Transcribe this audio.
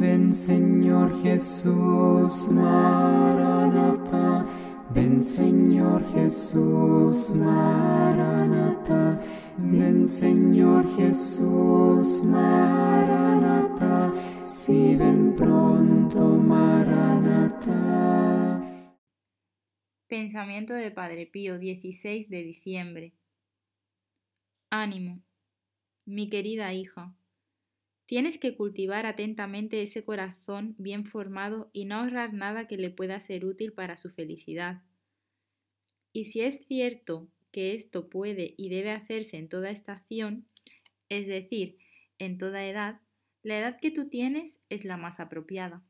Ven Señor Jesús, Maranata. Ven Señor Jesús, Maranata. Ven Señor Jesús, Maranata. Si ven pronto, Maranata. Pensamiento de Padre Pío 16 de diciembre. Ánimo, mi querida hija. Tienes que cultivar atentamente ese corazón bien formado y no ahorrar nada que le pueda ser útil para su felicidad. Y si es cierto que esto puede y debe hacerse en toda estación, es decir, en toda edad, la edad que tú tienes es la más apropiada.